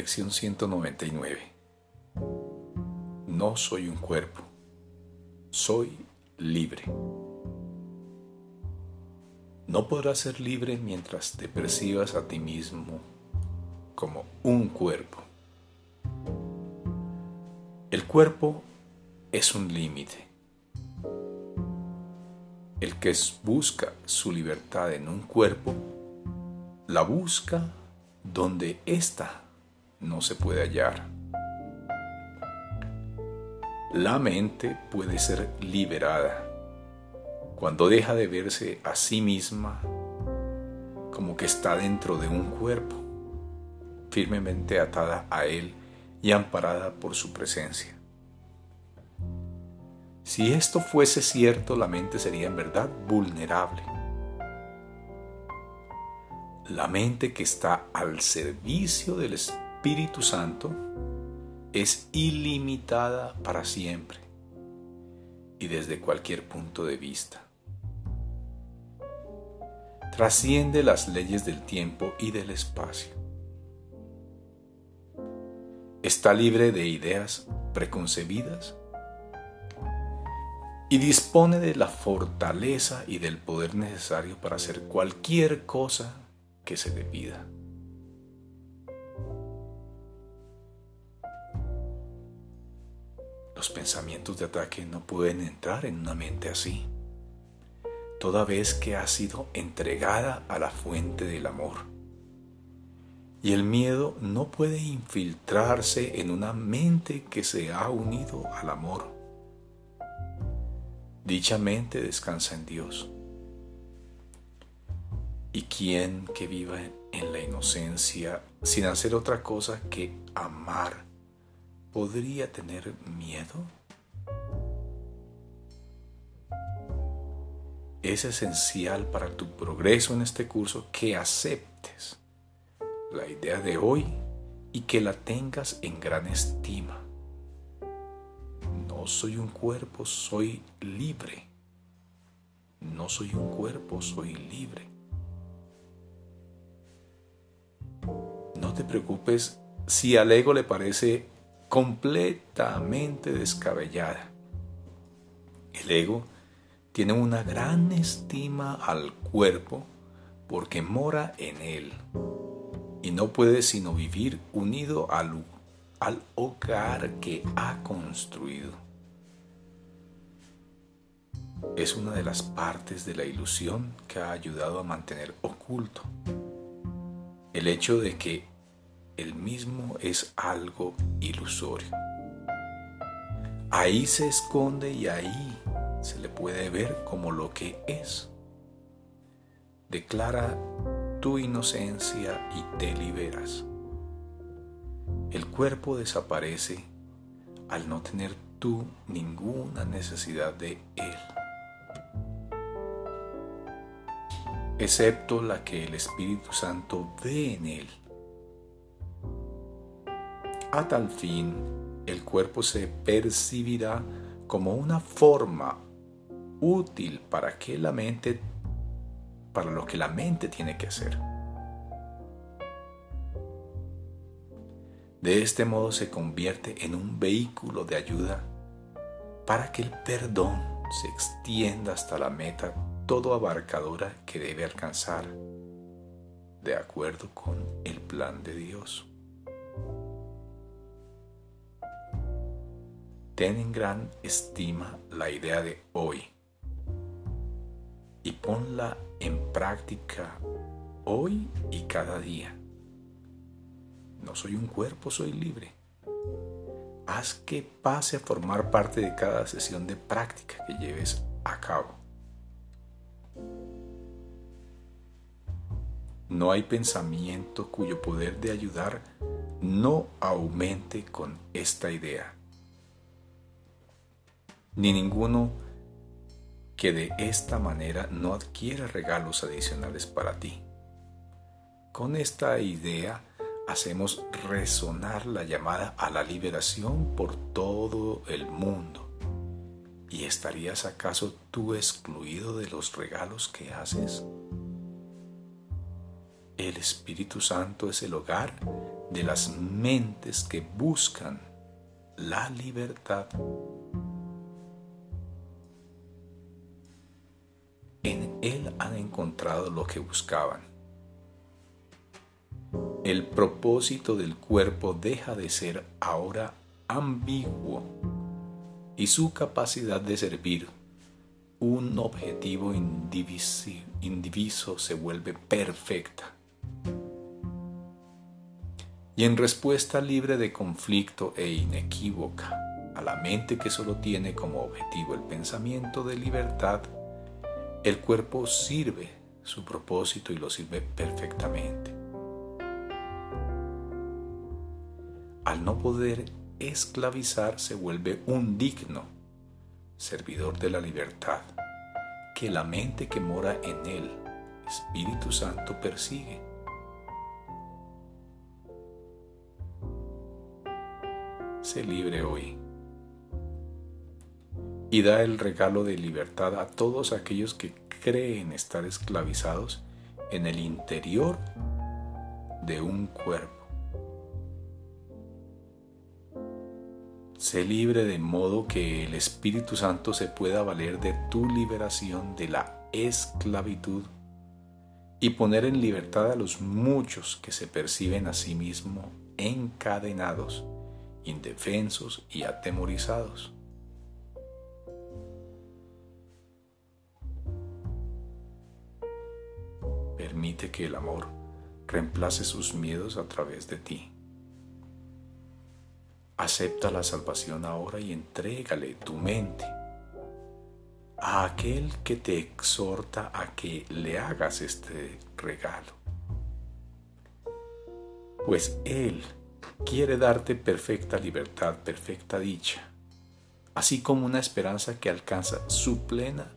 Lección 199. No soy un cuerpo, soy libre. No podrás ser libre mientras te percibas a ti mismo como un cuerpo. El cuerpo es un límite. El que busca su libertad en un cuerpo, la busca donde ésta no se puede hallar. La mente puede ser liberada cuando deja de verse a sí misma como que está dentro de un cuerpo, firmemente atada a él y amparada por su presencia. Si esto fuese cierto, la mente sería en verdad vulnerable. La mente que está al servicio del Espíritu Santo es ilimitada para siempre y desde cualquier punto de vista. Trasciende las leyes del tiempo y del espacio. Está libre de ideas preconcebidas y dispone de la fortaleza y del poder necesario para hacer cualquier cosa que se le pida. Los pensamientos de ataque no pueden entrar en una mente así, toda vez que ha sido entregada a la fuente del amor. Y el miedo no puede infiltrarse en una mente que se ha unido al amor. Dicha mente descansa en Dios. ¿Y quién que viva en la inocencia sin hacer otra cosa que amar podría tener miedo? Es esencial para tu progreso en este curso que aceptes la idea de hoy y que la tengas en gran estima no soy un cuerpo, soy libre. No soy un cuerpo, soy libre. No te preocupes si al ego le parece completamente descabellada. El ego tiene una gran estima al cuerpo porque mora en él y no puede sino vivir unido al, al hogar que ha construido es una de las partes de la ilusión que ha ayudado a mantener oculto el hecho de que el mismo es algo ilusorio. Ahí se esconde y ahí se le puede ver como lo que es. Declara tu inocencia y te liberas. El cuerpo desaparece al no tener tú ninguna necesidad de él. excepto la que el Espíritu Santo ve en él. A tal fin, el cuerpo se percibirá como una forma útil para que la mente para lo que la mente tiene que hacer. De este modo se convierte en un vehículo de ayuda para que el perdón se extienda hasta la meta todo abarcadora que debe alcanzar de acuerdo con el plan de Dios. Ten en gran estima la idea de hoy y ponla en práctica hoy y cada día. No soy un cuerpo, soy libre. Haz que pase a formar parte de cada sesión de práctica que lleves a cabo. No hay pensamiento cuyo poder de ayudar no aumente con esta idea, ni ninguno que de esta manera no adquiera regalos adicionales para ti. Con esta idea hacemos resonar la llamada a la liberación por todo el mundo. ¿Y estarías acaso tú excluido de los regalos que haces? El Espíritu Santo es el hogar de las mentes que buscan la libertad. Él han encontrado lo que buscaban. El propósito del cuerpo deja de ser ahora ambiguo y su capacidad de servir un objetivo indiviso se vuelve perfecta. Y en respuesta libre de conflicto e inequívoca a la mente que solo tiene como objetivo el pensamiento de libertad, el cuerpo sirve su propósito y lo sirve perfectamente. Al no poder esclavizar se vuelve un digno servidor de la libertad que la mente que mora en él, Espíritu Santo, persigue. Sé libre hoy y da el regalo de libertad a todos aquellos que creen estar esclavizados en el interior de un cuerpo. Sé libre de modo que el Espíritu Santo se pueda valer de tu liberación de la esclavitud y poner en libertad a los muchos que se perciben a sí mismos encadenados, indefensos y atemorizados. Permite que el amor reemplace sus miedos a través de ti. Acepta la salvación ahora y entrégale tu mente a aquel que te exhorta a que le hagas este regalo. Pues Él quiere darte perfecta libertad, perfecta dicha, así como una esperanza que alcanza su plena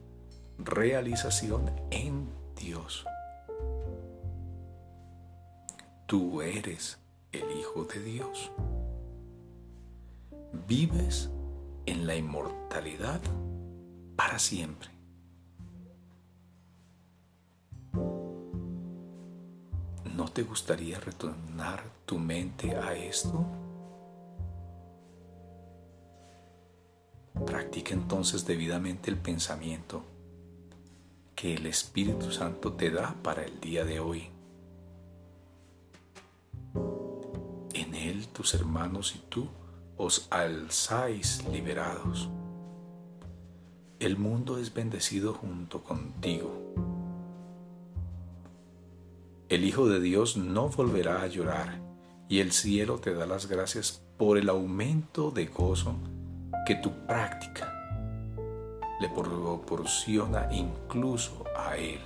realización en Dios. Tú eres el Hijo de Dios vives en la inmortalidad para siempre. ¿No te gustaría retornar tu mente a esto? Practica entonces debidamente el pensamiento que el Espíritu Santo te da para el día de hoy. Tus hermanos y tú os alzáis liberados. El mundo es bendecido junto contigo. El Hijo de Dios no volverá a llorar y el cielo te da las gracias por el aumento de gozo que tu práctica le proporciona incluso a Él.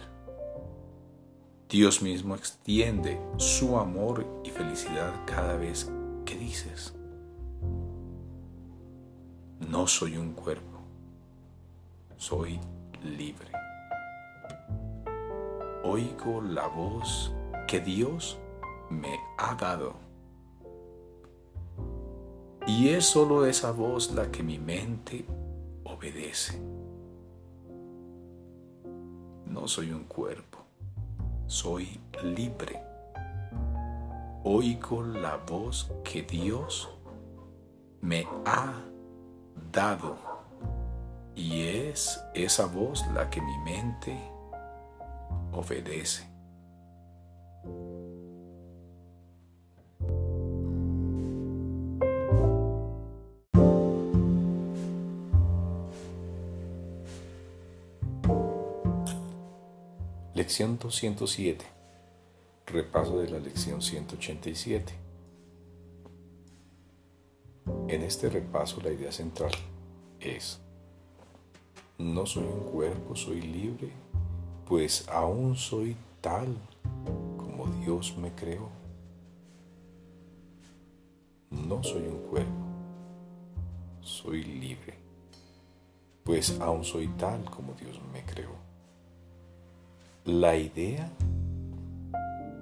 Dios mismo extiende su amor y felicidad cada vez que dices, no soy un cuerpo, soy libre. Oigo la voz que Dios me ha dado. Y es solo esa voz la que mi mente obedece. No soy un cuerpo, soy libre. Oigo la voz que Dios me ha dado. Y es esa voz la que mi mente obedece. Lección 207. Repaso de la lección 187. En este repaso la idea central es, no soy un cuerpo, soy libre, pues aún soy tal como Dios me creó. No soy un cuerpo, soy libre, pues aún soy tal como Dios me creó. La idea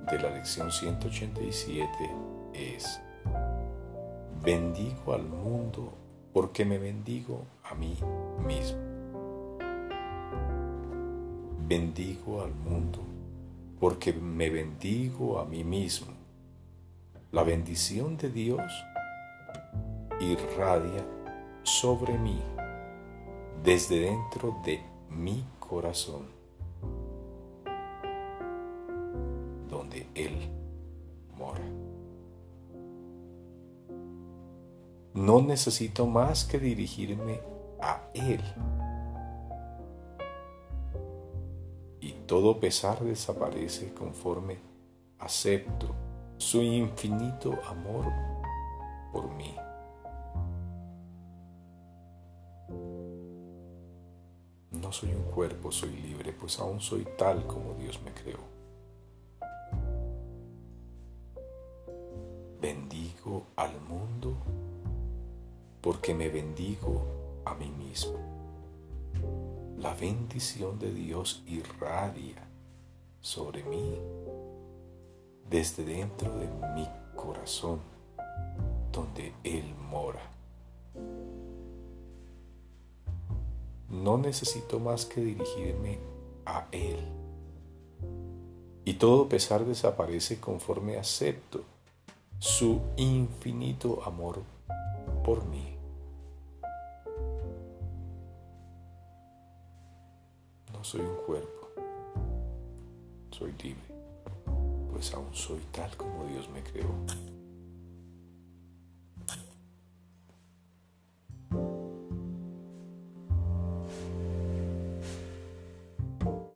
de la lección 187 es, bendigo al mundo porque me bendigo a mí mismo. Bendigo al mundo porque me bendigo a mí mismo. La bendición de Dios irradia sobre mí desde dentro de mi corazón, donde Él mora. No necesito más que dirigirme a Él. Y todo pesar desaparece conforme acepto su infinito amor por mí. No soy un cuerpo, soy libre, pues aún soy tal como Dios me creó. Porque me bendigo a mí mismo. La bendición de Dios irradia sobre mí desde dentro de mi corazón, donde Él mora. No necesito más que dirigirme a Él. Y todo pesar desaparece conforme acepto su infinito amor por mí. Soy un cuerpo, soy libre pues aún soy tal como Dios me creó.